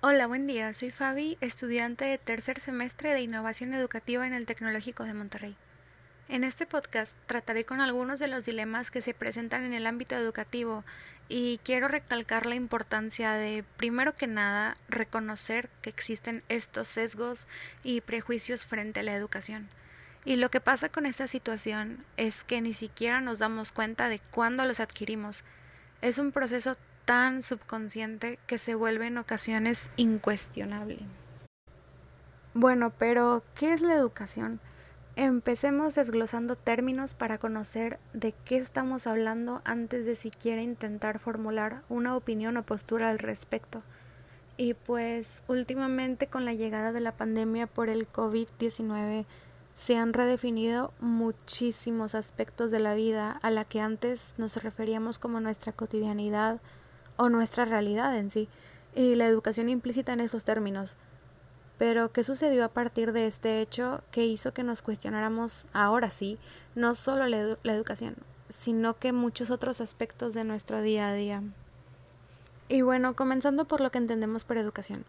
Hola, buen día. Soy Fabi, estudiante de tercer semestre de Innovación Educativa en el Tecnológico de Monterrey. En este podcast trataré con algunos de los dilemas que se presentan en el ámbito educativo y quiero recalcar la importancia de, primero que nada, reconocer que existen estos sesgos y prejuicios frente a la educación. Y lo que pasa con esta situación es que ni siquiera nos damos cuenta de cuándo los adquirimos. Es un proceso tan subconsciente que se vuelve en ocasiones incuestionable. Bueno, pero ¿qué es la educación? Empecemos desglosando términos para conocer de qué estamos hablando antes de siquiera intentar formular una opinión o postura al respecto. Y pues últimamente con la llegada de la pandemia por el COVID-19 se han redefinido muchísimos aspectos de la vida a la que antes nos referíamos como nuestra cotidianidad, o nuestra realidad en sí, y la educación implícita en esos términos. Pero, ¿qué sucedió a partir de este hecho que hizo que nos cuestionáramos ahora sí, no solo la, educación, sino que muchos otros aspectos de nuestro día a día? Y bueno, comenzando por lo que entendemos por educación.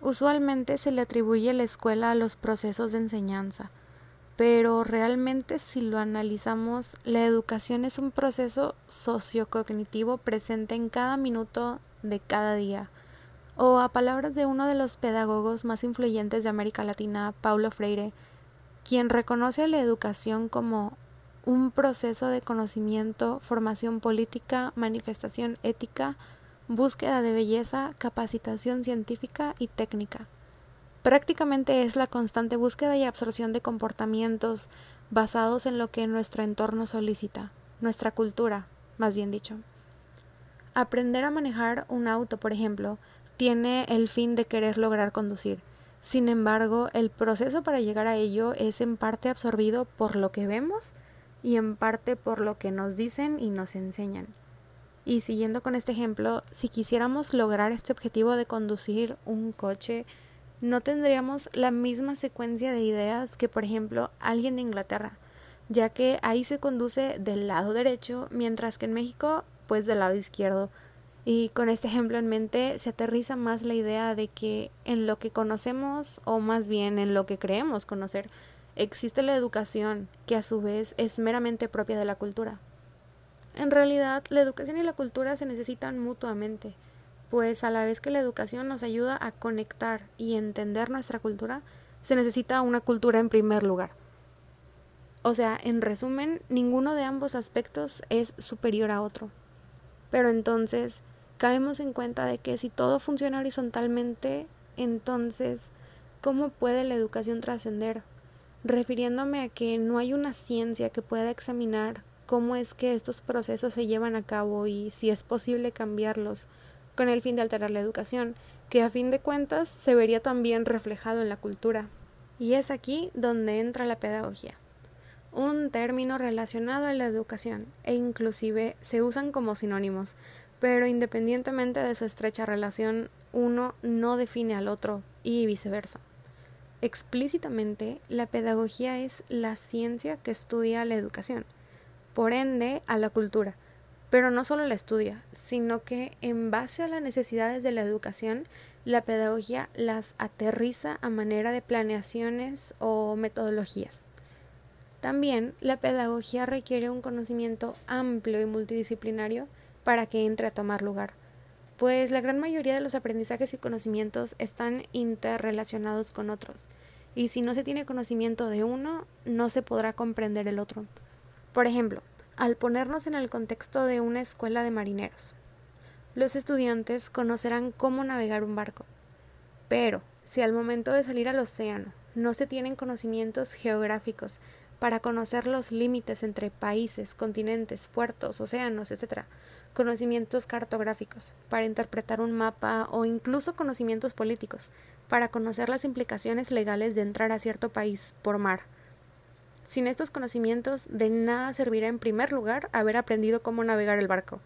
Usualmente se le atribuye la escuela a los procesos de enseñanza, pero realmente si lo analizamos, la educación es un proceso sociocognitivo presente en cada minuto de cada día. O a palabras de uno de los pedagogos más influyentes de América Latina, Paulo Freire, quien reconoce a la educación como un proceso de conocimiento, formación política, manifestación ética, búsqueda de belleza, capacitación científica y técnica. Prácticamente es la constante búsqueda y absorción de comportamientos basados en lo que nuestro entorno solicita, nuestra cultura, más bien dicho. Aprender a manejar un auto, por ejemplo, tiene el fin de querer lograr conducir. Sin embargo, el proceso para llegar a ello es en parte absorbido por lo que vemos y en parte por lo que nos dicen y nos enseñan. Y siguiendo con este ejemplo, si quisiéramos lograr este objetivo de conducir un coche, no tendríamos la misma secuencia de ideas que, por ejemplo, alguien de Inglaterra, ya que ahí se conduce del lado derecho, mientras que en México, pues del lado izquierdo. Y con este ejemplo en mente se aterriza más la idea de que en lo que conocemos, o más bien en lo que creemos conocer, existe la educación, que a su vez es meramente propia de la cultura. En realidad, la educación y la cultura se necesitan mutuamente pues a la vez que la educación nos ayuda a conectar y entender nuestra cultura, se necesita una cultura en primer lugar. O sea, en resumen, ninguno de ambos aspectos es superior a otro. Pero entonces, caemos en cuenta de que si todo funciona horizontalmente, entonces, ¿cómo puede la educación trascender? Refiriéndome a que no hay una ciencia que pueda examinar cómo es que estos procesos se llevan a cabo y si es posible cambiarlos con el fin de alterar la educación, que a fin de cuentas se vería también reflejado en la cultura. Y es aquí donde entra la pedagogía, un término relacionado a la educación, e inclusive se usan como sinónimos, pero independientemente de su estrecha relación, uno no define al otro y viceversa. Explícitamente, la pedagogía es la ciencia que estudia la educación, por ende a la cultura, pero no solo la estudia, sino que en base a las necesidades de la educación, la pedagogía las aterriza a manera de planeaciones o metodologías. También la pedagogía requiere un conocimiento amplio y multidisciplinario para que entre a tomar lugar, pues la gran mayoría de los aprendizajes y conocimientos están interrelacionados con otros, y si no se tiene conocimiento de uno, no se podrá comprender el otro. Por ejemplo, al ponernos en el contexto de una escuela de marineros. Los estudiantes conocerán cómo navegar un barco, pero si al momento de salir al océano no se tienen conocimientos geográficos para conocer los límites entre países, continentes, puertos, océanos, etc., conocimientos cartográficos para interpretar un mapa o incluso conocimientos políticos para conocer las implicaciones legales de entrar a cierto país por mar, sin estos conocimientos, de nada servirá en primer lugar haber aprendido cómo navegar el barco,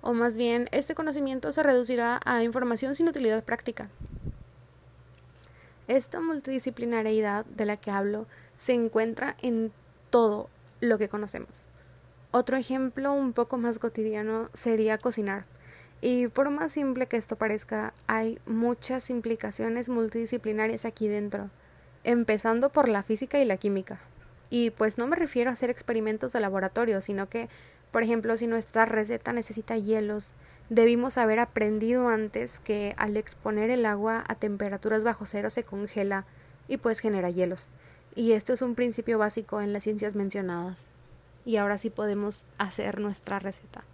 o más bien este conocimiento se reducirá a información sin utilidad práctica. Esta multidisciplinariedad de la que hablo se encuentra en todo lo que conocemos. Otro ejemplo un poco más cotidiano sería cocinar. Y por más simple que esto parezca, hay muchas implicaciones multidisciplinarias aquí dentro, empezando por la física y la química. Y pues no me refiero a hacer experimentos de laboratorio, sino que, por ejemplo, si nuestra receta necesita hielos, debimos haber aprendido antes que al exponer el agua a temperaturas bajo cero se congela y pues genera hielos. Y esto es un principio básico en las ciencias mencionadas. Y ahora sí podemos hacer nuestra receta.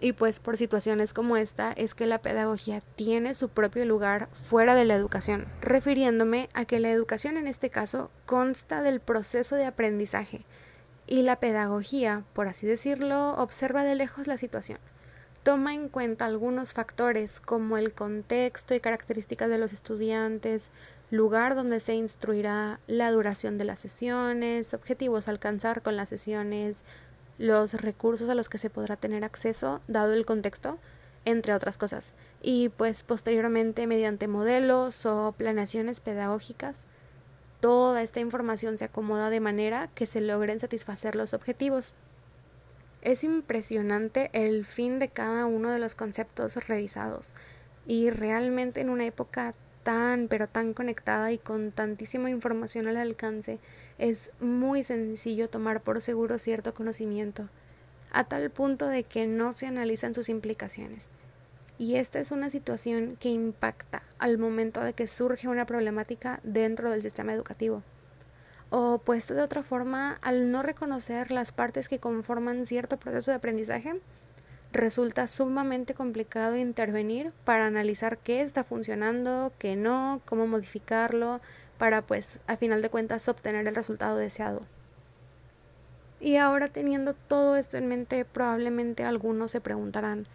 Y pues por situaciones como esta es que la pedagogía tiene su propio lugar fuera de la educación, refiriéndome a que la educación en este caso consta del proceso de aprendizaje y la pedagogía, por así decirlo, observa de lejos la situación. Toma en cuenta algunos factores como el contexto y características de los estudiantes, lugar donde se instruirá, la duración de las sesiones, objetivos a alcanzar con las sesiones, los recursos a los que se podrá tener acceso dado el contexto, entre otras cosas. Y pues posteriormente mediante modelos o planeaciones pedagógicas, toda esta información se acomoda de manera que se logren satisfacer los objetivos. Es impresionante el fin de cada uno de los conceptos revisados y realmente en una época tan pero tan conectada y con tantísima información al alcance es muy sencillo tomar por seguro cierto conocimiento, a tal punto de que no se analizan sus implicaciones. Y esta es una situación que impacta al momento de que surge una problemática dentro del sistema educativo. O puesto de otra forma, al no reconocer las partes que conforman cierto proceso de aprendizaje, resulta sumamente complicado intervenir para analizar qué está funcionando, qué no, cómo modificarlo, para pues a final de cuentas obtener el resultado deseado. Y ahora teniendo todo esto en mente, probablemente algunos se preguntarán,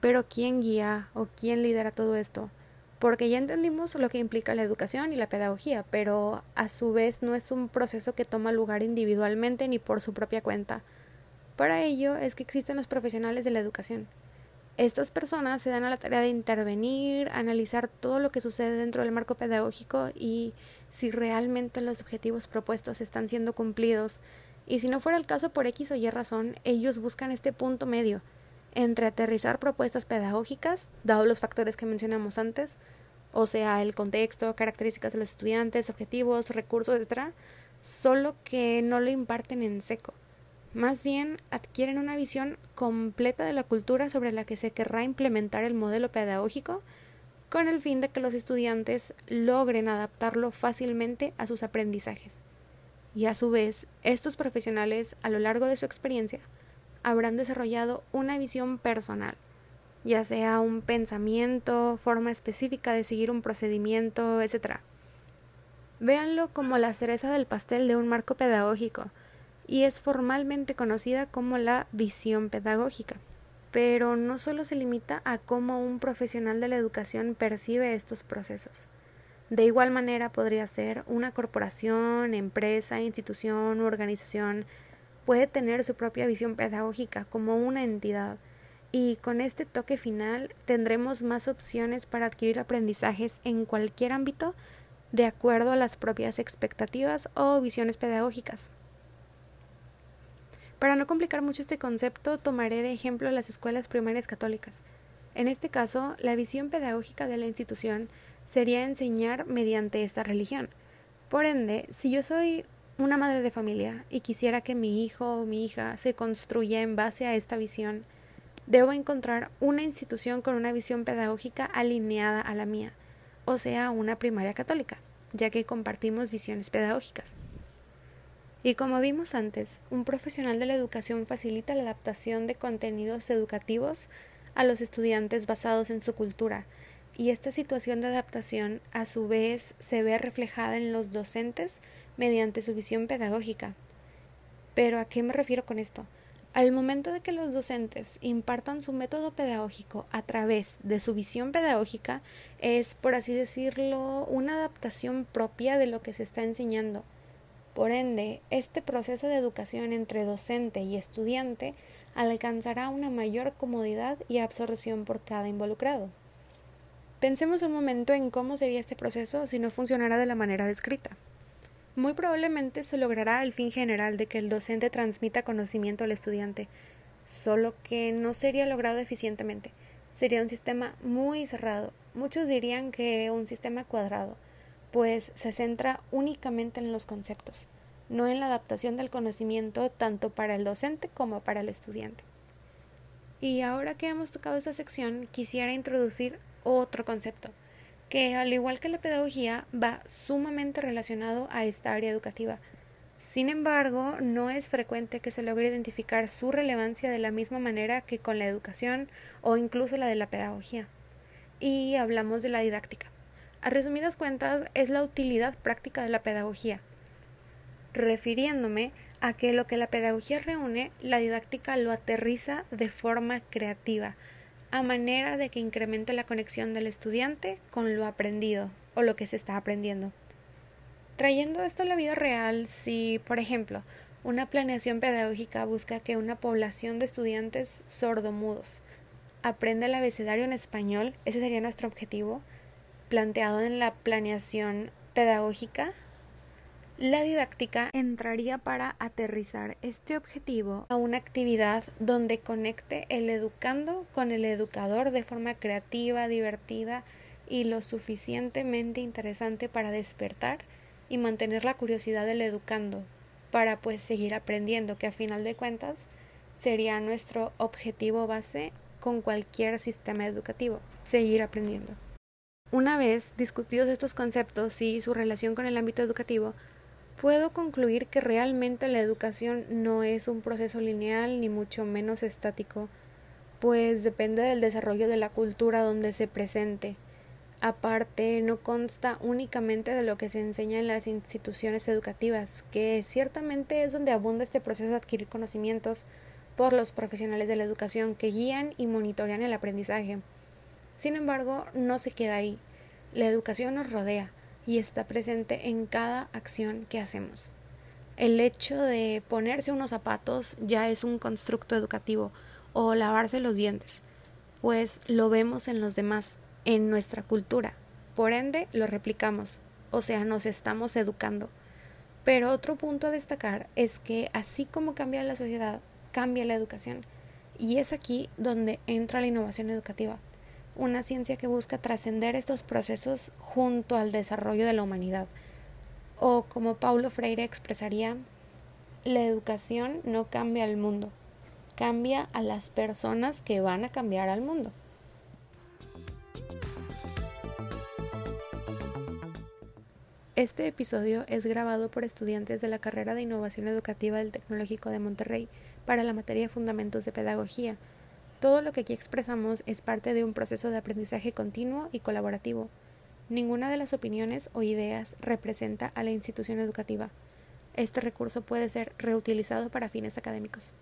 pero ¿quién guía o quién lidera todo esto? Porque ya entendimos lo que implica la educación y la pedagogía, pero a su vez no es un proceso que toma lugar individualmente ni por su propia cuenta. Para ello es que existen los profesionales de la educación, estas personas se dan a la tarea de intervenir, analizar todo lo que sucede dentro del marco pedagógico y si realmente los objetivos propuestos están siendo cumplidos. Y si no fuera el caso por X o Y razón, ellos buscan este punto medio entre aterrizar propuestas pedagógicas, dados los factores que mencionamos antes, o sea, el contexto, características de los estudiantes, objetivos, recursos, etc., solo que no lo imparten en seco más bien adquieren una visión completa de la cultura sobre la que se querrá implementar el modelo pedagógico con el fin de que los estudiantes logren adaptarlo fácilmente a sus aprendizajes. Y a su vez, estos profesionales, a lo largo de su experiencia, habrán desarrollado una visión personal, ya sea un pensamiento, forma específica de seguir un procedimiento, etc. Véanlo como la cereza del pastel de un marco pedagógico, y es formalmente conocida como la visión pedagógica. Pero no solo se limita a cómo un profesional de la educación percibe estos procesos. De igual manera podría ser una corporación, empresa, institución u organización puede tener su propia visión pedagógica como una entidad y con este toque final tendremos más opciones para adquirir aprendizajes en cualquier ámbito de acuerdo a las propias expectativas o visiones pedagógicas. Para no complicar mucho este concepto, tomaré de ejemplo las escuelas primarias católicas. En este caso, la visión pedagógica de la institución sería enseñar mediante esta religión. Por ende, si yo soy una madre de familia y quisiera que mi hijo o mi hija se construya en base a esta visión, debo encontrar una institución con una visión pedagógica alineada a la mía, o sea, una primaria católica, ya que compartimos visiones pedagógicas. Y como vimos antes, un profesional de la educación facilita la adaptación de contenidos educativos a los estudiantes basados en su cultura, y esta situación de adaptación a su vez se ve reflejada en los docentes mediante su visión pedagógica. Pero ¿a qué me refiero con esto? Al momento de que los docentes impartan su método pedagógico a través de su visión pedagógica, es, por así decirlo, una adaptación propia de lo que se está enseñando por ende, este proceso de educación entre docente y estudiante alcanzará una mayor comodidad y absorción por cada involucrado. Pensemos un momento en cómo sería este proceso si no funcionara de la manera descrita. Muy probablemente se logrará el fin general de que el docente transmita conocimiento al estudiante, solo que no sería logrado eficientemente, sería un sistema muy cerrado. Muchos dirían que un sistema cuadrado, pues se centra únicamente en los conceptos, no en la adaptación del conocimiento tanto para el docente como para el estudiante. Y ahora que hemos tocado esta sección, quisiera introducir otro concepto, que al igual que la pedagogía va sumamente relacionado a esta área educativa. Sin embargo, no es frecuente que se logre identificar su relevancia de la misma manera que con la educación o incluso la de la pedagogía. Y hablamos de la didáctica. A resumidas cuentas, es la utilidad práctica de la pedagogía, refiriéndome a que lo que la pedagogía reúne, la didáctica lo aterriza de forma creativa, a manera de que incremente la conexión del estudiante con lo aprendido o lo que se está aprendiendo. Trayendo esto a la vida real, si, por ejemplo, una planeación pedagógica busca que una población de estudiantes sordomudos aprenda el abecedario en español, ese sería nuestro objetivo, planteado en la planeación pedagógica, la didáctica entraría para aterrizar este objetivo a una actividad donde conecte el educando con el educador de forma creativa, divertida y lo suficientemente interesante para despertar y mantener la curiosidad del educando para pues seguir aprendiendo, que a final de cuentas sería nuestro objetivo base con cualquier sistema educativo, seguir aprendiendo. Una vez discutidos estos conceptos y su relación con el ámbito educativo, puedo concluir que realmente la educación no es un proceso lineal ni mucho menos estático, pues depende del desarrollo de la cultura donde se presente. Aparte, no consta únicamente de lo que se enseña en las instituciones educativas, que ciertamente es donde abunda este proceso de adquirir conocimientos por los profesionales de la educación que guían y monitorean el aprendizaje. Sin embargo, no se queda ahí. La educación nos rodea, y está presente en cada acción que hacemos. El hecho de ponerse unos zapatos ya es un constructo educativo o lavarse los dientes, pues lo vemos en los demás, en nuestra cultura. Por ende, lo replicamos, o sea, nos estamos educando. Pero otro punto a destacar es que así como cambia la sociedad, cambia la educación. Y es aquí donde entra la innovación educativa una ciencia que busca trascender estos procesos junto al desarrollo de la humanidad. O como Paulo Freire expresaría, la educación no cambia al mundo, cambia a las personas que van a cambiar al mundo. Este episodio es grabado por estudiantes de la carrera de Innovación Educativa del Tecnológico de Monterrey para la materia Fundamentos de Pedagogía, todo lo que aquí expresamos es parte de un proceso de aprendizaje continuo y colaborativo. Ninguna de las opiniones o ideas representa a la institución educativa. Este recurso puede ser reutilizado para fines académicos.